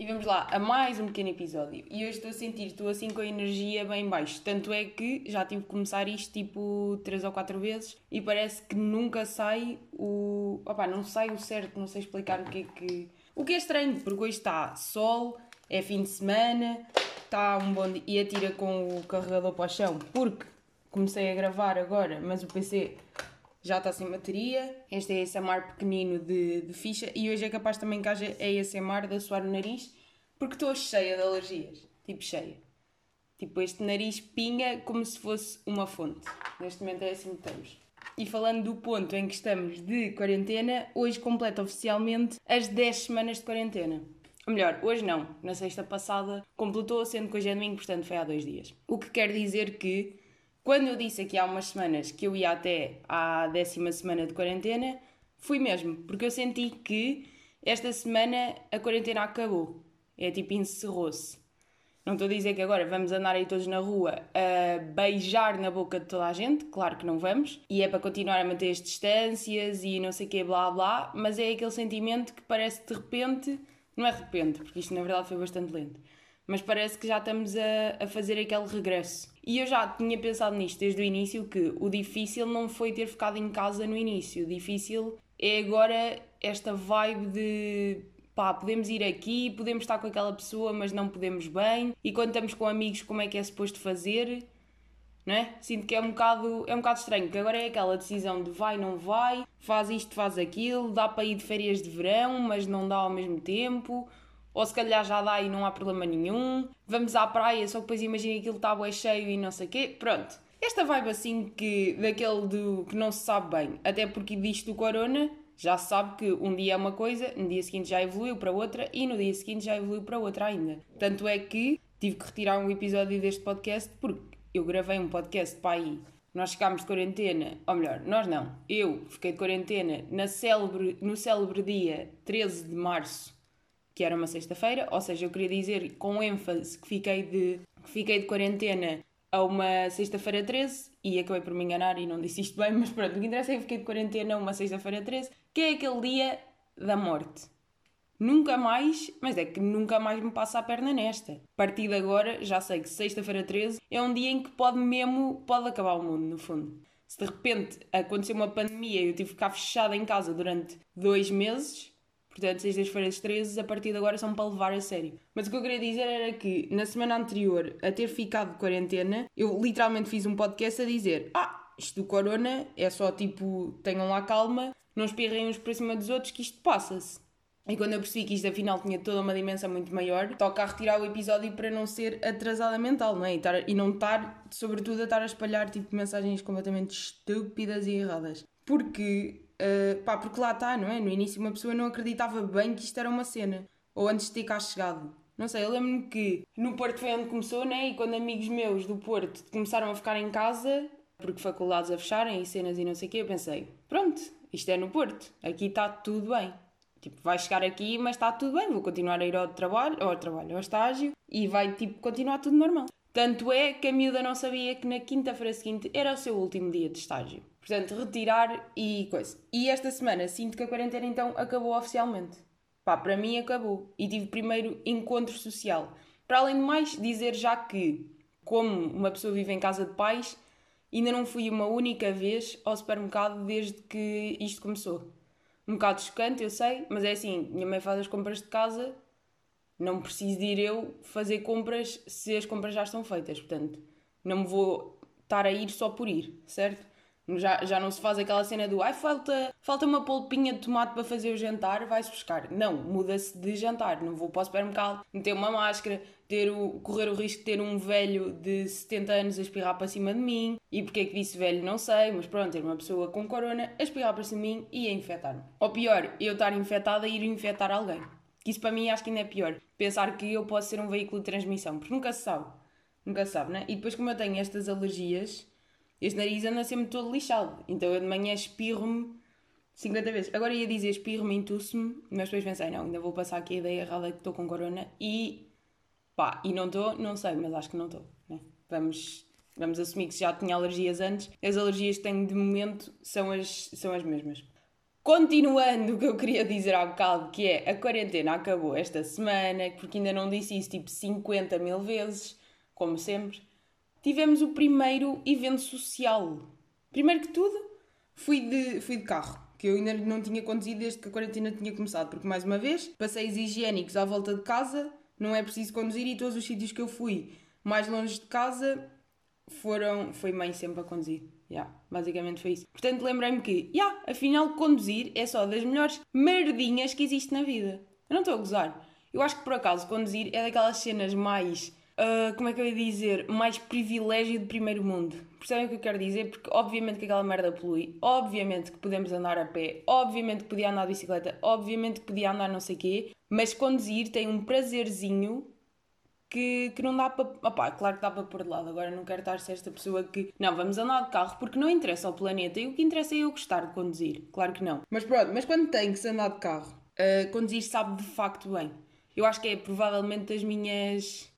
E vamos lá a mais um pequeno episódio. E hoje estou a sentir, estou assim com a energia bem baixo. Tanto é que já tive que começar isto tipo 3 ou 4 vezes e parece que nunca sai o. Opá, não sai o certo, não sei explicar o que é que. O que é estranho, porque hoje está sol, é fim de semana, está um bom dia. E atira com o carregador para o chão, porque comecei a gravar agora, mas o PC já está sem bateria. Este é ASMR pequenino de, de ficha e hoje é capaz também que haja ASMR de suar o nariz porque estou cheia de alergias. Tipo cheia. Tipo, este nariz pinga como se fosse uma fonte. Neste momento é assim que estamos. E falando do ponto em que estamos de quarentena, hoje completa oficialmente as 10 semanas de quarentena. Ou melhor, hoje não. Na sexta passada completou, sendo que hoje é domingo, portanto foi há dois dias. O que quer dizer que quando eu disse aqui há umas semanas que eu ia até à décima semana de quarentena, fui mesmo, porque eu senti que esta semana a quarentena acabou. É tipo, encerrou-se. Não estou a dizer que agora vamos andar aí todos na rua a beijar na boca de toda a gente, claro que não vamos, e é para continuar a manter as distâncias e não sei o quê, blá blá, mas é aquele sentimento que parece de repente, não é de repente, porque isto na verdade foi bastante lento, mas parece que já estamos a, a fazer aquele regresso. E eu já tinha pensado nisto desde o início, que o difícil não foi ter ficado em casa no início, o difícil é agora esta vibe de pá, podemos ir aqui, podemos estar com aquela pessoa, mas não podemos bem, e quando estamos com amigos, como é que é suposto fazer? Não é? Sinto que é um bocado, é um bocado estranho, que agora é aquela decisão de vai, não vai, faz isto, faz aquilo, dá para ir de férias de verão, mas não dá ao mesmo tempo, ou se calhar já dá e não há problema nenhum. Vamos à praia, só que depois imagina aquilo está bué cheio e não sei o quê. Pronto. Esta vibe assim que daquele do que não se sabe bem, até porque disto do corona, já se sabe que um dia é uma coisa, no dia seguinte já evoluiu para outra e no dia seguinte já evoluiu para outra ainda. Tanto é que tive que retirar um episódio deste podcast porque eu gravei um podcast para aí. Nós ficámos de quarentena, ou melhor, nós não. Eu fiquei de quarentena na célebre, no célebre dia 13 de março que era uma sexta-feira, ou seja, eu queria dizer com ênfase que fiquei de, que fiquei de quarentena a uma sexta-feira 13 e acabei por me enganar e não disse isto bem, mas pronto, o que interessa é que fiquei de quarentena a uma sexta-feira 13, que é aquele dia da morte. Nunca mais, mas é que nunca mais me passa a perna nesta. A partir de agora, já sei que sexta-feira 13 é um dia em que pode mesmo, pode acabar o mundo, no fundo. Se de repente acontecer uma pandemia e eu tive que ficar fechada em casa durante dois meses, Portanto, sextas-feiras 13 a partir de agora são para levar a sério. Mas o que eu queria dizer era que na semana anterior a ter ficado de quarentena, eu literalmente fiz um podcast a dizer: Ah, isto do corona é só tipo, tenham lá calma, não espirrem uns para cima dos outros, que isto passa-se. E quando eu percebi que isto afinal tinha toda uma dimensão muito maior, toca a retirar o episódio para não ser atrasada mental, não é? E, tar, e não estar, sobretudo, a estar a espalhar tipo mensagens completamente estúpidas e erradas. Porque Uh, pá, porque lá está, não é? No início uma pessoa não acreditava bem que isto era uma cena. Ou antes de ter cá chegado. Não sei, eu lembro-me que no Porto foi onde começou, né? E quando amigos meus do Porto começaram a ficar em casa, porque faculdades a fecharem e cenas e não sei o quê, eu pensei, pronto, isto é no Porto, aqui está tudo bem. Tipo, vai chegar aqui, mas está tudo bem, vou continuar a ir ao trabalho, ao trabalho, ao estágio, e vai, tipo, continuar tudo normal. Tanto é que a miúda não sabia que na quinta-feira seguinte era o seu último dia de estágio. Portanto, retirar e coisa. E esta semana sinto que a quarentena então acabou oficialmente. Pá, para mim acabou. E tive primeiro encontro social. Para além de mais, dizer já que, como uma pessoa vive em casa de pais, ainda não fui uma única vez ao supermercado desde que isto começou. Um bocado chocante, eu sei, mas é assim, minha mãe faz as compras de casa, não preciso de ir eu fazer compras se as compras já estão feitas. Portanto, não me vou estar a ir só por ir, certo? Já, já não se faz aquela cena do ai, falta, falta uma polpinha de tomate para fazer o jantar, vai-se buscar. Não, muda-se de jantar. Não vou para o supermercado meter uma máscara, ter o, correr o risco de ter um velho de 70 anos a espirrar para cima de mim. E porque é que disse velho, não sei, mas pronto, ter uma pessoa com corona a espirrar para cima de mim e a infectar-me. Ou pior, eu estar infectada e ir infectar alguém. Que isso para mim acho que ainda é pior. Pensar que eu posso ser um veículo de transmissão, porque nunca se sabe. Nunca se sabe, né? E depois, como eu tenho estas alergias este nariz anda sempre todo lixado. Então eu de manhã espirro-me 50 vezes. Agora ia dizer espirro-me, entusso-me, mas depois pensei, não, ainda vou passar aqui a ideia errada que estou com corona e pá, e não estou, não sei, mas acho que não estou. Né? Vamos, vamos assumir que já tinha alergias antes. As alergias que tenho de momento são as, são as mesmas. Continuando o que eu queria dizer há bocado, que é a quarentena acabou esta semana, porque ainda não disse isso tipo 50 mil vezes, como sempre. Tivemos o primeiro evento social. Primeiro que tudo, fui de, fui de carro, que eu ainda não tinha conduzido desde que a quarentena tinha começado, porque mais uma vez, passeios higiênicos à volta de casa, não é preciso conduzir e todos os sítios que eu fui mais longe de casa foram. Foi mãe sempre a conduzir. Yeah, basicamente foi isso. Portanto, lembrei-me que, yeah, afinal, conduzir é só das melhores merdinhas que existe na vida. Eu não estou a gozar. Eu acho que por acaso conduzir é daquelas cenas mais. Uh, como é que eu ia dizer? Mais privilégio de primeiro mundo. Percebem o que eu quero dizer? Porque obviamente que aquela merda polui, obviamente que podemos andar a pé, obviamente que podia andar de bicicleta, obviamente que podia andar não sei quê, mas conduzir tem um prazerzinho que, que não dá para. Opá, claro que dá para pôr de lado. Agora não quero estar a ser esta pessoa que. Não, vamos andar de carro porque não interessa ao planeta e o que interessa é eu gostar de conduzir. Claro que não. Mas pronto, mas quando tem que se andar de carro, uh, conduzir sabe de facto bem. Eu acho que é provavelmente das minhas.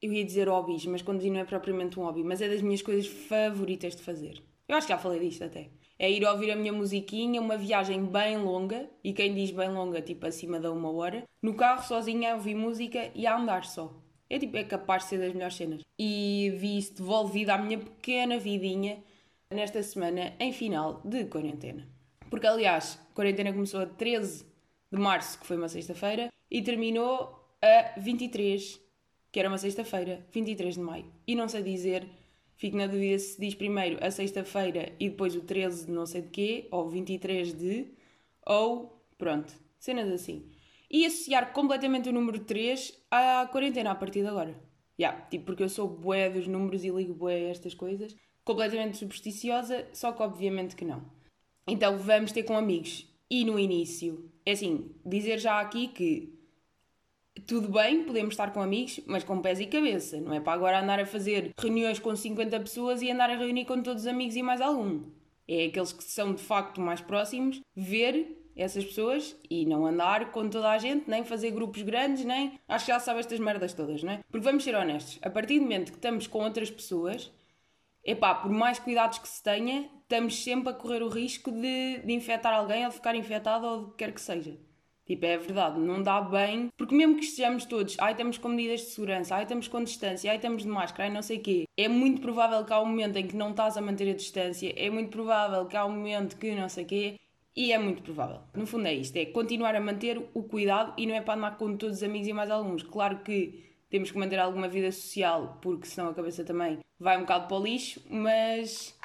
Eu ia dizer hobbies, mas conduzir não é propriamente um hobby, mas é das minhas coisas favoritas de fazer. Eu acho que já falei disto até. É ir ouvir a minha musiquinha, uma viagem bem longa, e quem diz bem longa, tipo acima da uma hora, no carro sozinha a ouvir música e a andar só. É tipo, é capaz de ser das melhores cenas. E vi isso devolvido à minha pequena vidinha nesta semana em final de quarentena. Porque, aliás, a quarentena começou a 13 de março, que foi uma sexta-feira, e terminou a 23, que era uma sexta-feira, 23 de maio. E não sei dizer, fico na dúvida se diz primeiro a sexta-feira e depois o 13 de não sei de quê, ou 23 de, ou pronto, cenas assim e associar completamente o número 3 à quarentena a partir de agora. Yeah, tipo, porque eu sou bué dos números e ligo bué a estas coisas. Completamente supersticiosa, só que obviamente que não. Então vamos ter com amigos. E no início, é assim, dizer já aqui que tudo bem, podemos estar com amigos, mas com pés e cabeça. Não é para agora andar a fazer reuniões com 50 pessoas e andar a reunir com todos os amigos e mais algum. É aqueles que são de facto mais próximos, ver essas pessoas e não andar com toda a gente, nem fazer grupos grandes, nem. Acho que já sabe estas merdas todas, não é? Porque vamos ser honestos, a partir do momento que estamos com outras pessoas, epá, por mais cuidados que se tenha, estamos sempre a correr o risco de, de infectar alguém ou de ficar infectado ou do que quer que seja. Tipo, é verdade, não dá bem, porque mesmo que estejamos todos, ai, estamos com medidas de segurança, ai, estamos com distância, ai, estamos de máscara, ai, não sei o quê, é muito provável que há um momento em que não estás a manter a distância, é muito provável que há um momento que não sei o quê, e é muito provável. No fundo é isto, é continuar a manter o cuidado e não é para andar com todos os amigos e mais alguns. Claro que temos que manter alguma vida social, porque senão a cabeça também vai um bocado para o lixo, mas,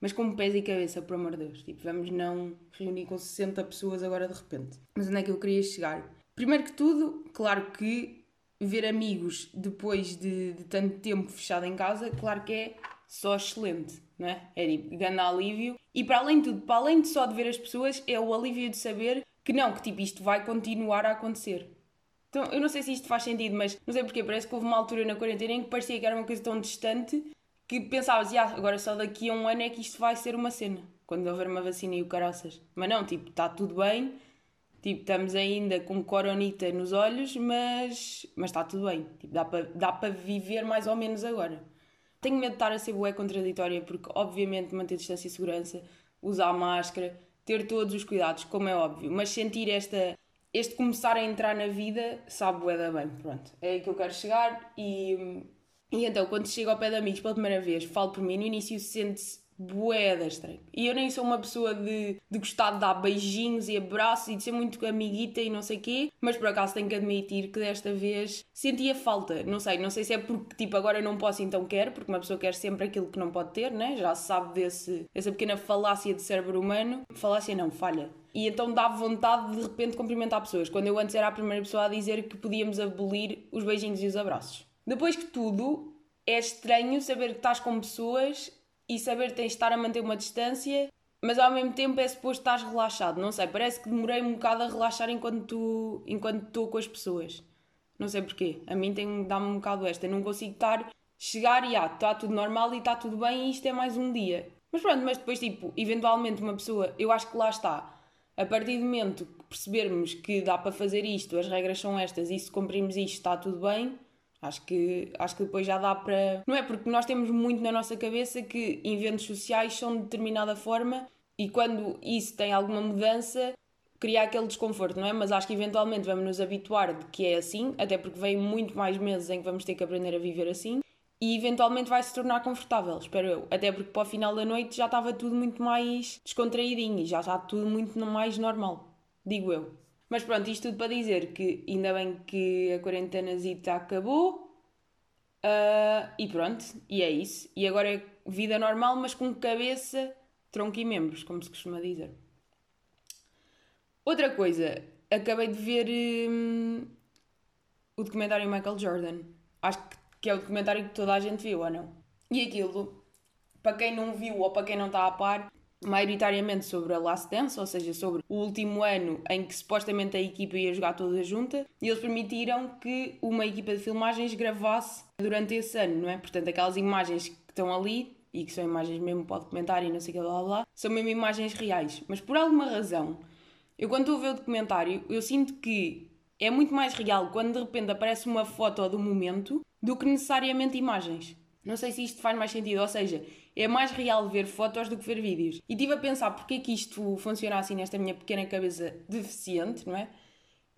mas com pés e cabeça, por amor de Deus. Tipo, vamos não reunir com 60 pessoas agora de repente. Mas onde é que eu queria chegar? Primeiro que tudo, claro que ver amigos depois de, de tanto tempo fechado em casa, claro que é só excelente, não é? Tipo, grande alívio. E para além de tudo, para além de só de ver as pessoas, é o alívio de saber que não, que tipo, isto vai continuar a acontecer. Então, eu não sei se isto faz sentido, mas não sei porquê, parece que houve uma altura na quarentena em que parecia que era uma coisa tão distante que pensavas, ah, agora só daqui a um ano é que isto vai ser uma cena, quando houver uma vacina e o caraças. Mas não, tipo, está tudo bem, tipo, estamos ainda com coronita nos olhos, mas, mas está tudo bem, tipo, dá para dá viver mais ou menos agora. Tenho medo de estar a ser bué contraditória, porque obviamente manter distância e segurança, usar máscara, ter todos os cuidados, como é óbvio, mas sentir esta, este começar a entrar na vida, sabe bué da bem, pronto. É aí que eu quero chegar e, e então quando chego ao pé de amigos pela primeira vez, falo por mim, no início sente-se boeda estranho. E eu nem sou uma pessoa de, de gostar de dar beijinhos e abraços e de ser muito amiguita e não sei quê, mas por acaso tenho que admitir que desta vez sentia falta. Não sei, não sei se é porque tipo agora não posso então quero, porque uma pessoa quer sempre aquilo que não pode ter, né? Já se sabe desse, dessa pequena falácia de cérebro humano. Falácia não, falha. E então dá vontade de, repente cumprimentar pessoas, quando eu antes era a primeira pessoa a dizer que podíamos abolir os beijinhos e os abraços. Depois que tudo, é estranho saber que estás com pessoas e saber que tens de estar a manter uma distância, mas ao mesmo tempo é suposto estás relaxado. Não sei, parece que demorei um bocado a relaxar enquanto enquanto estou com as pessoas. Não sei porquê. A mim tem dá-me um bocado esta. Eu não consigo estar, chegar e ah, está tudo normal e está tudo bem e isto é mais um dia. Mas pronto, mas depois, tipo, eventualmente uma pessoa, eu acho que lá está. A partir do momento que percebermos que dá para fazer isto, as regras são estas e se cumprimos isto está tudo bem, Acho que, acho que depois já dá para. Não é porque nós temos muito na nossa cabeça que eventos sociais são de determinada forma E quando isso tem alguma mudança, cria aquele desconforto, não é? Mas acho que eventualmente vamos nos habituar de que é assim, até porque vem muito mais meses em que vamos ter que aprender a viver assim. E eventualmente vai se tornar confortável, espero eu. Até porque para o final da noite já estava tudo muito mais descontraídinho e já está tudo muito mais normal. Digo eu. Mas pronto, isto tudo para dizer que ainda bem que a quarentena acabou. Uh, e pronto, e é isso. E agora é vida normal, mas com cabeça, tronco e membros, como se costuma dizer. Outra coisa, acabei de ver hum, o documentário Michael Jordan. Acho que é o documentário que toda a gente viu, ou não? E aquilo, para quem não viu ou para quem não está a par, maioritariamente sobre a Last Dance, ou seja, sobre o último ano em que supostamente a equipa ia jogar toda junta, e eles permitiram que uma equipa de filmagens gravasse durante esse ano, não é? Portanto, aquelas imagens que estão ali e que são imagens mesmo para o documentário e não sei o que lá, lá, são mesmo imagens reais. Mas por alguma razão, eu, quando estou a ver o documentário, eu sinto que é muito mais real quando de repente aparece uma foto do momento do que necessariamente imagens. Não sei se isto faz mais sentido, ou seja, é mais real ver fotos do que ver vídeos. E estive a pensar porque é que isto funciona assim nesta minha pequena cabeça deficiente, não é?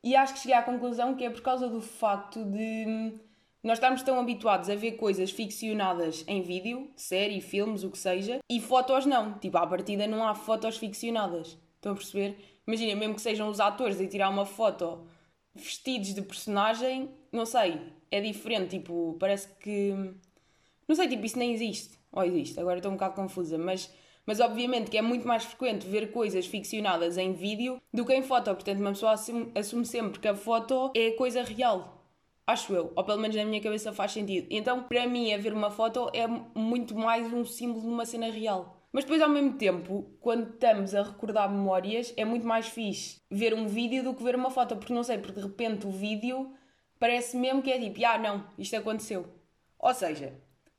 E acho que cheguei à conclusão que é por causa do facto de hum, nós estarmos tão habituados a ver coisas ficcionadas em vídeo, série, filmes, o que seja, e fotos não. Tipo, à partida não há fotos ficcionadas. Estão a perceber? Imagina, mesmo que sejam os atores a tirar uma foto vestidos de personagem, não sei, é diferente, tipo, parece que. Não sei, tipo, isso nem existe. Ou existe, agora estou um bocado confusa, mas. Mas obviamente que é muito mais frequente ver coisas ficcionadas em vídeo do que em foto. Portanto, uma pessoa assume, assume sempre que a foto é coisa real. Acho eu. Ou pelo menos na minha cabeça faz sentido. Então, para mim, a ver uma foto é muito mais um símbolo de uma cena real. Mas depois, ao mesmo tempo, quando estamos a recordar memórias, é muito mais fixe ver um vídeo do que ver uma foto, porque não sei, porque de repente o vídeo parece mesmo que é tipo, ah, não, isto aconteceu. Ou seja,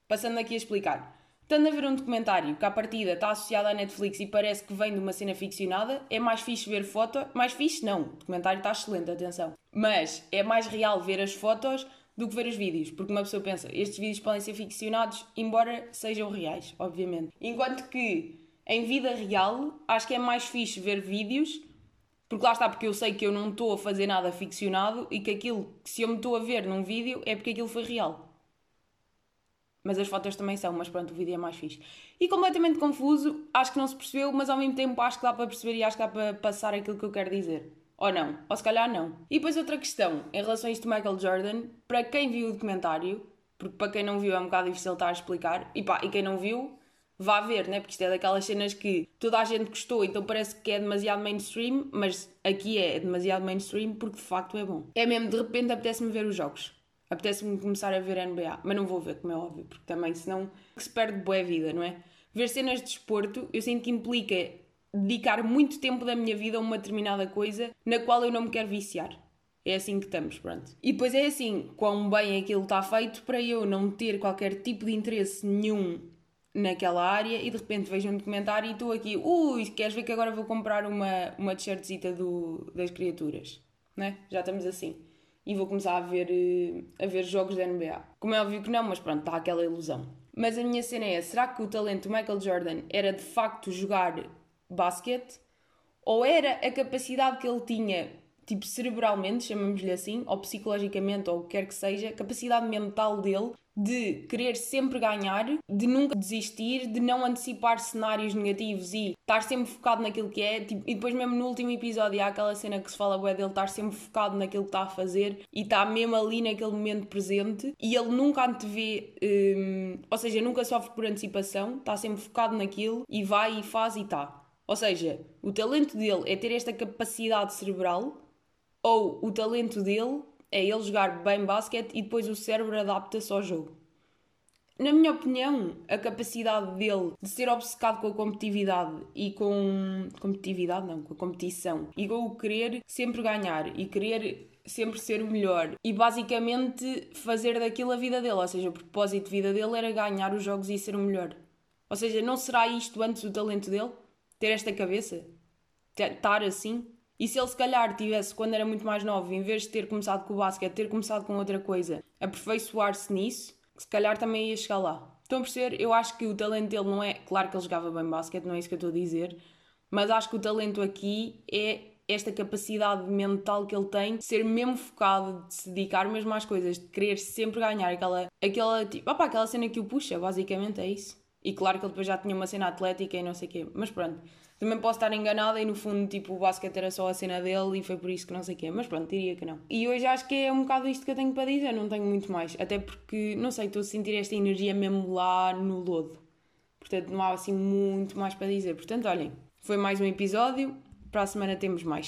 passando aqui a explicar, estando a ver um documentário que à partida está associado à Netflix e parece que vem de uma cena ficcionada, é mais fixe ver foto. Mais fixe, não, o documentário está excelente, atenção. Mas é mais real ver as fotos do que ver os vídeos, porque uma pessoa pensa, estes vídeos podem ser ficcionados, embora sejam reais, obviamente. Enquanto que em vida real, acho que é mais fixe ver vídeos, porque lá está, porque eu sei que eu não estou a fazer nada ficcionado e que aquilo que se eu me estou a ver num vídeo é porque aquilo foi real. Mas as fotos também são, mas pronto, o vídeo é mais fixe. E completamente confuso, acho que não se percebeu, mas ao mesmo tempo acho que dá para perceber e acho que dá para passar aquilo que eu quero dizer. Ou não. Ou se calhar não. E depois outra questão, em relação a isto do Michael Jordan, para quem viu o documentário, porque para quem não viu é um bocado difícil estar a explicar, e pá, e quem não viu, vá ver, né? Porque isto é daquelas cenas que toda a gente gostou, então parece que é demasiado mainstream, mas aqui é demasiado mainstream porque de facto é bom. É mesmo, de repente apetece-me ver os jogos. Apetece-me começar a ver NBA, mas não vou ver, como é óbvio, porque também senão se perde boa vida, não é? Ver cenas de desporto, eu sinto que implica dedicar muito tempo da minha vida a uma determinada coisa na qual eu não me quero viciar. É assim que estamos, pronto. E depois é assim, quão bem aquilo está feito para eu não ter qualquer tipo de interesse nenhum naquela área e de repente vejo um documentário e estou aqui, ui, queres ver que agora vou comprar uma, uma t-shirtzita das criaturas? Né? Já estamos assim. E vou começar a ver, eh, a ver jogos da NBA. Como é óbvio que não, mas pronto, está aquela ilusão. Mas a minha cena é, será que o talento do Michael Jordan era de facto jogar basquete, ou era a capacidade que ele tinha, tipo cerebralmente, chamamos-lhe assim, ou psicologicamente, ou o que quer que seja, capacidade mental dele de querer sempre ganhar, de nunca desistir, de não antecipar cenários negativos e estar sempre focado naquilo que é. Tipo, e depois, mesmo no último episódio, há aquela cena que se fala bué dele estar sempre focado naquilo que está a fazer e está mesmo ali naquele momento presente e ele nunca antevê, hum, ou seja, nunca sofre por antecipação, está sempre focado naquilo e vai e faz e está. Ou seja, o talento dele é ter esta capacidade cerebral ou o talento dele é ele jogar bem basquete e depois o cérebro adapta-se ao jogo. Na minha opinião, a capacidade dele de ser obcecado com a competitividade e com. competitividade não, com a competição e com o querer sempre ganhar e querer sempre ser o melhor e basicamente fazer daquilo a vida dele, ou seja, o propósito de vida dele era ganhar os jogos e ser o melhor. Ou seja, não será isto antes o talento dele? ter esta cabeça, estar assim. E se ele se calhar tivesse, quando era muito mais novo, em vez de ter começado com o basquete, ter começado com outra coisa, aperfeiçoar-se nisso, se calhar também ia chegar lá. Estão a perceber? Eu acho que o talento dele não é. Claro que ele jogava bem basquete, não é isso que eu estou a dizer, Mas acho que o talento aqui é esta capacidade mental que ele tem de ser mesmo focado, de se dedicar mesmo às coisas, de querer sempre ganhar aquela, aquela, tipo, opa, aquela cena que o puxa, basicamente é isso. E claro que ele depois já tinha uma cena atlética e não sei o quê, mas pronto. Também posso estar enganada e no fundo, tipo, o basquete era só a cena dele e foi por isso que não sei o quê, mas pronto, diria que não. E hoje acho que é um bocado isto que eu tenho para dizer, não tenho muito mais. Até porque, não sei, estou a sentir esta energia mesmo lá no lodo. Portanto, não há assim muito mais para dizer. Portanto, olhem, foi mais um episódio. Para a semana temos mais.